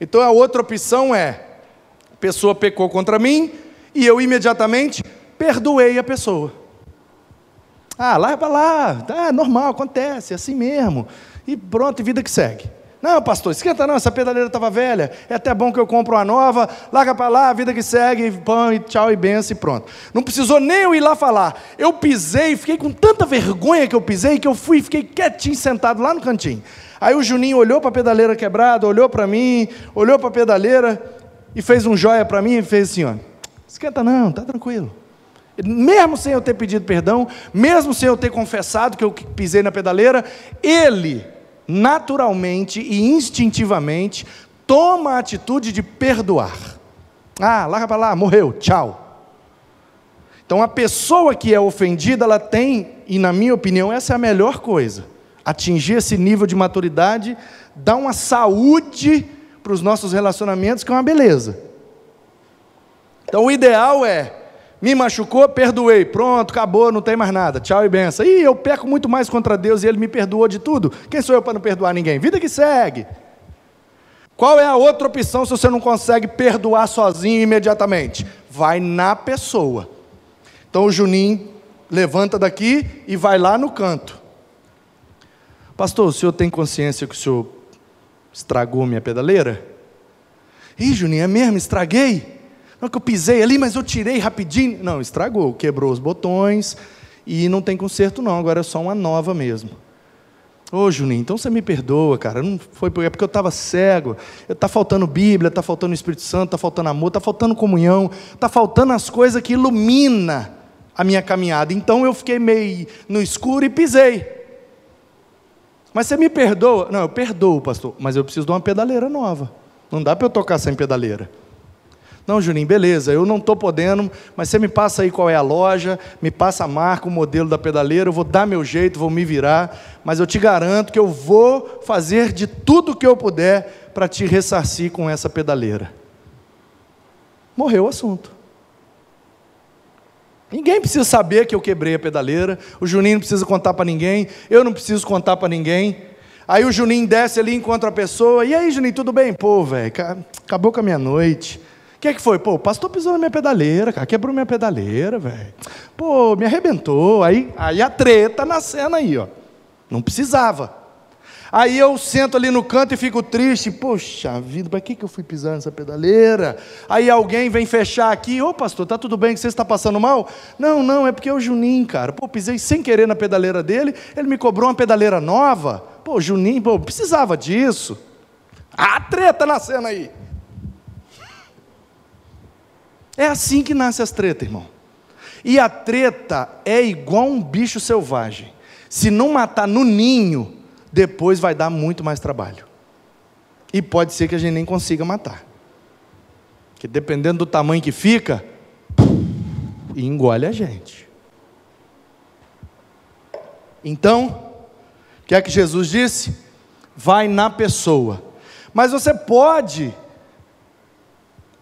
Então, a outra opção é: a pessoa pecou contra mim e eu imediatamente perdoei a pessoa. Ah, lá para lá, tá normal, acontece, é assim mesmo. E pronto, vida que segue. Não, pastor, esquenta não, essa pedaleira estava velha, é até bom que eu compro uma nova, larga para lá, a vida que segue, pão e tchau e benção e pronto. Não precisou nem eu ir lá falar. Eu pisei, fiquei com tanta vergonha que eu pisei, que eu fui e fiquei quietinho, sentado lá no cantinho. Aí o Juninho olhou para a pedaleira quebrada, olhou para mim, olhou para a pedaleira e fez um joia para mim e fez assim, ó, esquenta não, tá tranquilo. Mesmo sem eu ter pedido perdão, mesmo sem eu ter confessado que eu pisei na pedaleira, ele naturalmente e instintivamente, toma a atitude de perdoar. Ah, larga para lá, morreu, tchau. Então a pessoa que é ofendida, ela tem, e na minha opinião, essa é a melhor coisa. Atingir esse nível de maturidade, dá uma saúde para os nossos relacionamentos, que é uma beleza. Então o ideal é me machucou, perdoei. Pronto, acabou, não tem mais nada. Tchau e benção. Ih, eu peco muito mais contra Deus e Ele me perdoou de tudo. Quem sou eu para não perdoar ninguém? Vida que segue. Qual é a outra opção se você não consegue perdoar sozinho imediatamente? Vai na pessoa. Então o Juninho levanta daqui e vai lá no canto. Pastor, o senhor tem consciência que o senhor estragou minha pedaleira? Ih, Juninho, é mesmo? Estraguei? Não que eu pisei ali, mas eu tirei rapidinho. Não, estragou, quebrou os botões e não tem conserto não, agora é só uma nova mesmo. Ô Juninho, então você me perdoa, cara. Não foi porque, é porque eu estava cego. Está faltando Bíblia, está faltando Espírito Santo, está faltando amor, está faltando comunhão, está faltando as coisas que ilumina a minha caminhada. Então eu fiquei meio no escuro e pisei. Mas você me perdoa? Não, eu perdoo, pastor, mas eu preciso de uma pedaleira nova. Não dá para eu tocar sem pedaleira. Não, Juninho, beleza, eu não estou podendo, mas você me passa aí qual é a loja, me passa a marca, o modelo da pedaleira, eu vou dar meu jeito, vou me virar, mas eu te garanto que eu vou fazer de tudo que eu puder para te ressarcir com essa pedaleira. Morreu o assunto. Ninguém precisa saber que eu quebrei a pedaleira, o Juninho não precisa contar para ninguém, eu não preciso contar para ninguém. Aí o Juninho desce ali, encontra a pessoa, e aí, Juninho, tudo bem? Pô, velho, acabou com a minha noite. O que, é que foi? Pô, o pastor pisou na minha pedaleira, cara, quebrou minha pedaleira, velho. Pô, me arrebentou. Aí, aí a treta na cena aí, ó. Não precisava. Aí eu sento ali no canto e fico triste. Poxa vida, para que, que eu fui pisar nessa pedaleira? Aí alguém vem fechar aqui. Ô pastor, tá tudo bem que você está passando mal? Não, não, é porque é o Juninho, cara. Pô, pisei sem querer na pedaleira dele, ele me cobrou uma pedaleira nova. Pô, Juninho, pô, precisava disso. A treta na cena aí. É assim que nasce as tretas, irmão. E a treta é igual um bicho selvagem. Se não matar no ninho, depois vai dar muito mais trabalho. E pode ser que a gente nem consiga matar. Que dependendo do tamanho que fica, engole a gente. Então, o que é que Jesus disse? Vai na pessoa. Mas você pode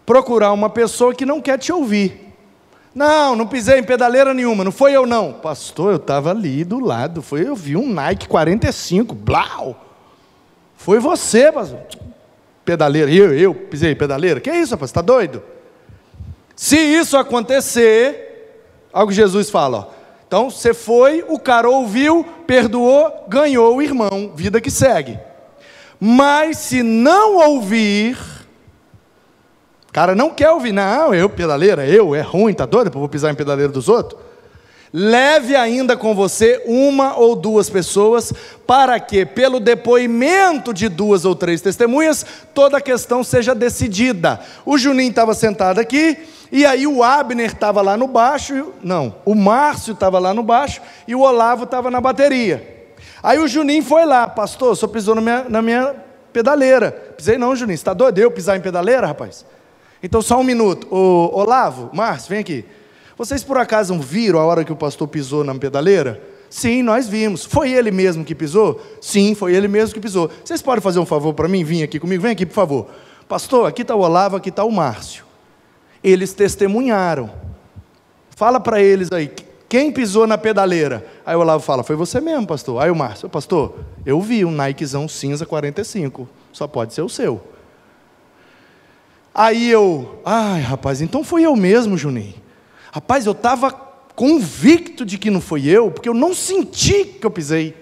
procurar uma pessoa que não quer te ouvir. Não, não pisei em pedaleira nenhuma, não foi eu não. Pastor, eu estava ali do lado, foi eu vi um Nike 45, blau. Foi você, pastor. Pedaleira, eu, eu pisei em pedaleira. Que isso, rapaz, está doido? Se isso acontecer, algo Jesus fala, ó, então você foi, o cara ouviu, perdoou, ganhou o irmão, vida que segue. Mas se não ouvir, cara não quer ouvir, não, eu pedaleira, eu, é ruim, tá doido? Vou pisar em pedaleira dos outros? Leve ainda com você uma ou duas pessoas, para que, pelo depoimento de duas ou três testemunhas, toda a questão seja decidida. O Juninho estava sentado aqui, e aí o Abner estava lá no baixo, não, o Márcio estava lá no baixo, e o Olavo estava na bateria. Aí o Juninho foi lá, pastor, só pisou na minha, na minha pedaleira. Pisei não, Juninho, você está doido eu pisar em pedaleira, rapaz? Então, só um minuto. O Olavo, Márcio, vem aqui. Vocês por acaso viram a hora que o pastor pisou na pedaleira? Sim, nós vimos. Foi ele mesmo que pisou? Sim, foi ele mesmo que pisou. Vocês podem fazer um favor para mim? Vim aqui comigo? Vem aqui, por favor. Pastor, aqui está o Olavo, aqui está o Márcio. Eles testemunharam. Fala para eles aí, quem pisou na pedaleira? Aí o Olavo fala, foi você mesmo, pastor. Aí o Márcio, pastor, eu vi um Nikezão cinza 45. Só pode ser o seu. Aí eu, ai rapaz, então foi eu mesmo, Juninho. Rapaz, eu estava convicto de que não foi eu, porque eu não senti que eu pisei.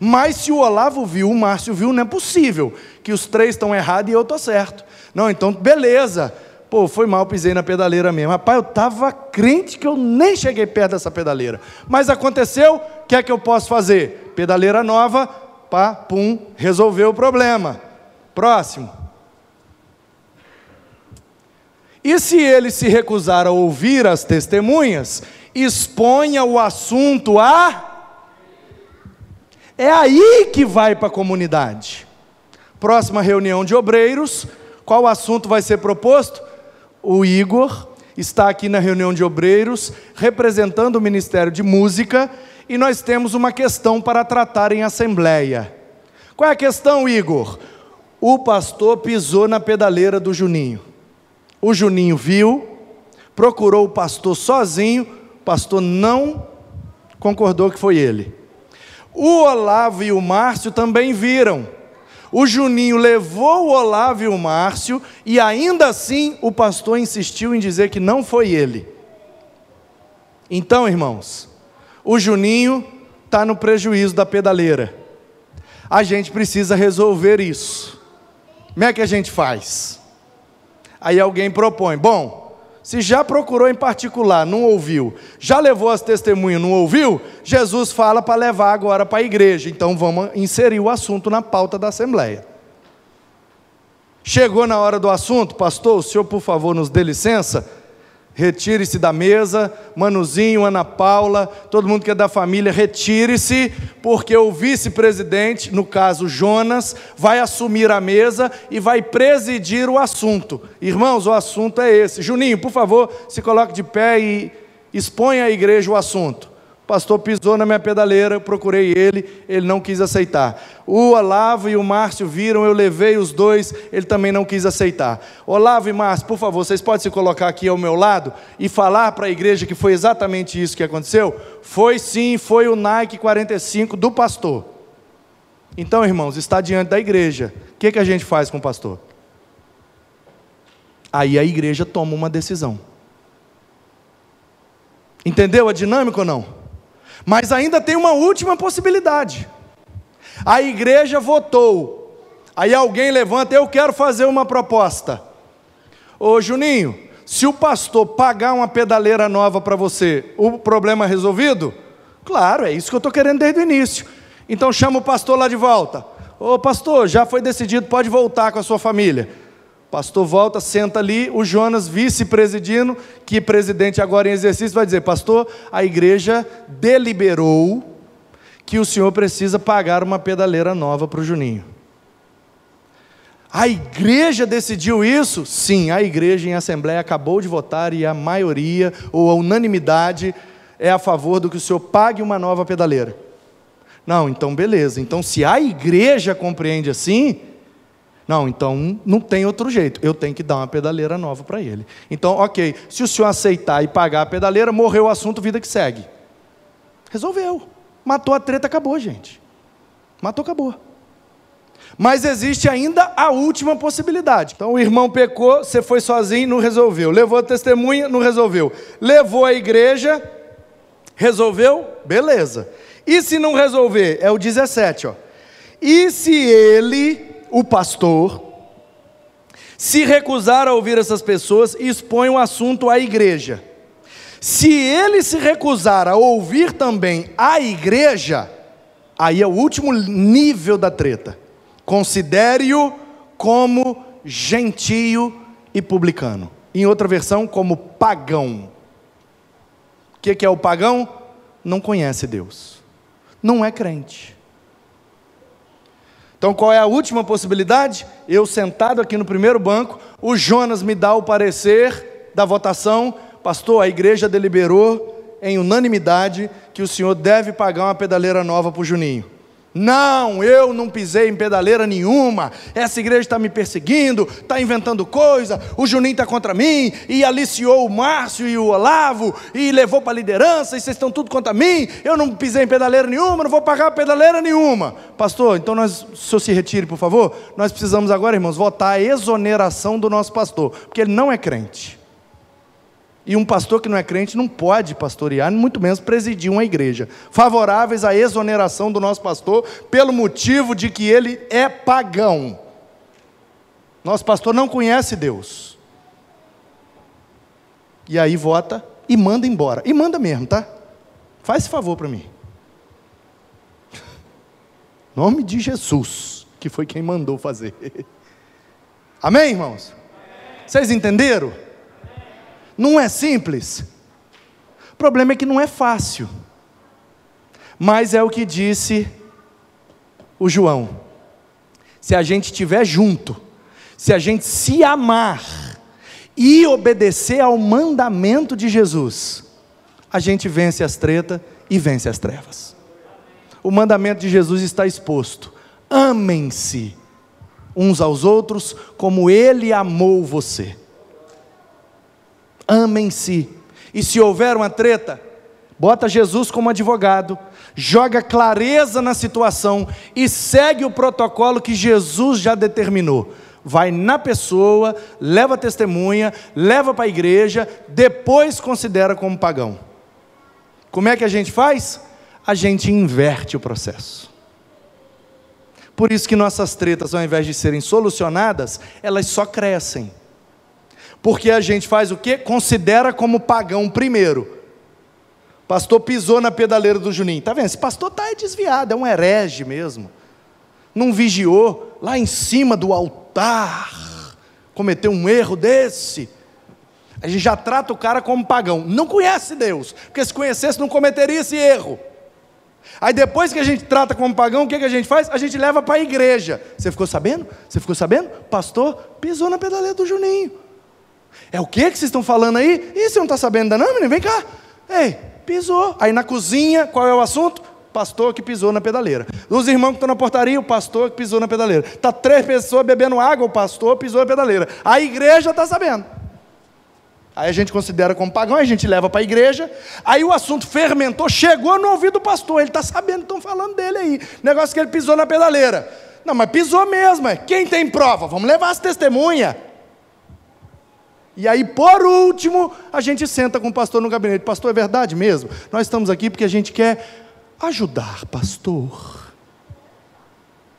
Mas se o Olavo viu, o Márcio viu, não é possível que os três estão errados e eu estou certo. Não, então beleza. Pô, foi mal, pisei na pedaleira mesmo. Rapaz, eu estava crente que eu nem cheguei perto dessa pedaleira. Mas aconteceu, o que é que eu posso fazer? Pedaleira nova, pá, pum, resolveu o problema. Próximo. E se ele se recusar a ouvir as testemunhas, exponha o assunto a. É aí que vai para a comunidade. Próxima reunião de obreiros, qual assunto vai ser proposto? O Igor está aqui na reunião de obreiros, representando o Ministério de Música, e nós temos uma questão para tratar em assembleia. Qual é a questão, Igor? O pastor pisou na pedaleira do Juninho. O Juninho viu, procurou o pastor sozinho, o pastor não concordou que foi ele. O Olavo e o Márcio também viram. O Juninho levou o Olavo e o Márcio, e ainda assim o pastor insistiu em dizer que não foi ele. Então, irmãos, o Juninho está no prejuízo da pedaleira. A gente precisa resolver isso. Como é que a gente faz? Aí alguém propõe: bom, se já procurou em particular, não ouviu, já levou as testemunhas, não ouviu, Jesus fala para levar agora para a igreja. Então vamos inserir o assunto na pauta da Assembleia. Chegou na hora do assunto, pastor, o senhor, por favor, nos dê licença retire-se da mesa, Manuzinho, Ana Paula, todo mundo que é da família, retire-se, porque o vice-presidente, no caso Jonas, vai assumir a mesa e vai presidir o assunto. Irmãos, o assunto é esse. Juninho, por favor, se coloque de pé e exponha à igreja o assunto pastor pisou na minha pedaleira, procurei ele, ele não quis aceitar. O Olavo e o Márcio viram, eu levei os dois, ele também não quis aceitar. Olavo e Márcio, por favor, vocês podem se colocar aqui ao meu lado e falar para a igreja que foi exatamente isso que aconteceu? Foi sim, foi o Nike 45 do pastor. Então, irmãos, está diante da igreja. O que, que a gente faz com o pastor? Aí a igreja toma uma decisão. Entendeu a dinâmica ou não? Mas ainda tem uma última possibilidade. A igreja votou. Aí alguém levanta, eu quero fazer uma proposta. Ô Juninho, se o pastor pagar uma pedaleira nova para você, o problema é resolvido? Claro, é isso que eu estou querendo desde o início. Então chama o pastor lá de volta. Ô pastor, já foi decidido, pode voltar com a sua família. Pastor volta, senta ali, o Jonas, vice-presidindo, que presidente agora em exercício, vai dizer: Pastor, a igreja deliberou que o senhor precisa pagar uma pedaleira nova para o Juninho. A igreja decidiu isso? Sim, a igreja em assembleia acabou de votar e a maioria, ou a unanimidade, é a favor do que o senhor pague uma nova pedaleira. Não, então beleza. Então, se a igreja compreende assim, não, então não tem outro jeito. Eu tenho que dar uma pedaleira nova para ele. Então, ok, se o senhor aceitar e pagar a pedaleira, morreu o assunto, vida que segue. Resolveu. Matou a treta, acabou, gente. Matou, acabou. Mas existe ainda a última possibilidade. Então o irmão pecou, você foi sozinho, não resolveu. Levou a testemunha, não resolveu. Levou a igreja, resolveu? Beleza. E se não resolver? É o 17, ó. E se ele o pastor, se recusar a ouvir essas pessoas, expõe o assunto à igreja. Se ele se recusar a ouvir também a igreja, aí é o último nível da treta. Considere-o como gentio e publicano. Em outra versão, como pagão. O que é o pagão? Não conhece Deus, não é crente. Então qual é a última possibilidade? Eu sentado aqui no primeiro banco, o Jonas me dá o parecer da votação, pastor, a igreja deliberou em unanimidade que o senhor deve pagar uma pedaleira nova para o Juninho. Não, eu não pisei em pedaleira nenhuma. Essa igreja está me perseguindo, está inventando coisa. O Juninho está contra mim e aliciou o Márcio e o Olavo e levou para a liderança. E vocês estão tudo contra mim. Eu não pisei em pedaleira nenhuma, não vou pagar pedaleira nenhuma. Pastor, então nós, o senhor se retire, por favor. Nós precisamos agora, irmãos, votar a exoneração do nosso pastor, porque ele não é crente. E um pastor que não é crente não pode pastorear, muito menos presidir uma igreja. Favoráveis à exoneração do nosso pastor, pelo motivo de que ele é pagão. Nosso pastor não conhece Deus. E aí vota e manda embora. E manda mesmo, tá? Faz esse favor para mim. Nome de Jesus, que foi quem mandou fazer. Amém, irmãos? Vocês entenderam? Não é simples. O problema é que não é fácil. Mas é o que disse o João. Se a gente estiver junto, se a gente se amar e obedecer ao mandamento de Jesus, a gente vence as tretas e vence as trevas. O mandamento de Jesus está exposto. Amem-se uns aos outros como ele amou você amem-se. E se houver uma treta, bota Jesus como advogado, joga clareza na situação e segue o protocolo que Jesus já determinou. Vai na pessoa, leva testemunha, leva para a igreja, depois considera como pagão. Como é que a gente faz? A gente inverte o processo. Por isso que nossas tretas, ao invés de serem solucionadas, elas só crescem. Porque a gente faz o quê? Considera como pagão primeiro. Pastor pisou na pedaleira do Juninho. Tá vendo? Esse pastor tá desviado, é um herege mesmo. Não vigiou lá em cima do altar. Cometeu um erro desse. A gente já trata o cara como pagão. Não conhece Deus, porque se conhecesse não cometeria esse erro. Aí depois que a gente trata como pagão, o que, que a gente faz? A gente leva para a igreja. Você ficou sabendo? Você ficou sabendo? Pastor pisou na pedaleira do Juninho. É o que que vocês estão falando aí? Ih, você não está sabendo ainda não, menino? Vem cá. Ei, pisou. Aí na cozinha, qual é o assunto? Pastor que pisou na pedaleira. Os irmãos que estão na portaria, o pastor que pisou na pedaleira. Está três pessoas bebendo água, o pastor pisou na pedaleira. A igreja está sabendo. Aí a gente considera como pagão, a gente leva para a igreja. Aí o assunto fermentou, chegou no ouvido do pastor. Ele está sabendo, estão falando dele aí. Negócio que ele pisou na pedaleira. Não, mas pisou mesmo. É. Quem tem prova? Vamos levar as testemunhas. E aí, por último, a gente senta com o pastor no gabinete. Pastor, é verdade mesmo? Nós estamos aqui porque a gente quer ajudar, pastor.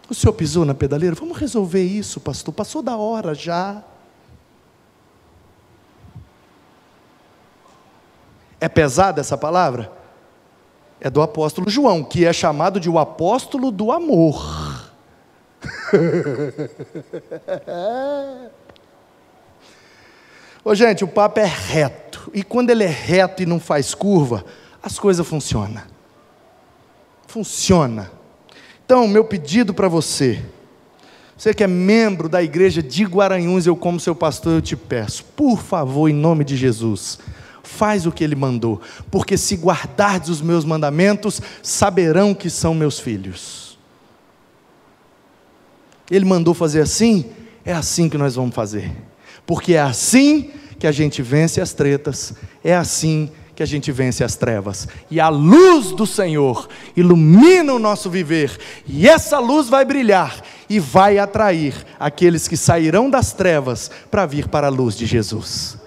O senhor pisou na pedaleira? Vamos resolver isso, pastor. Passou da hora já. É pesada essa palavra? É do apóstolo João, que é chamado de o apóstolo do amor. Ô, gente, o papo é reto. E quando ele é reto e não faz curva, as coisas funcionam. Funciona. Então, meu pedido para você, você que é membro da igreja de Guaranhuns, eu como seu pastor, eu te peço, por favor, em nome de Jesus, faz o que ele mandou, porque se guardardes os meus mandamentos, saberão que são meus filhos. Ele mandou fazer assim, é assim que nós vamos fazer, porque é assim que a gente vence as tretas, é assim que a gente vence as trevas, e a luz do Senhor ilumina o nosso viver, e essa luz vai brilhar e vai atrair aqueles que sairão das trevas para vir para a luz de Jesus.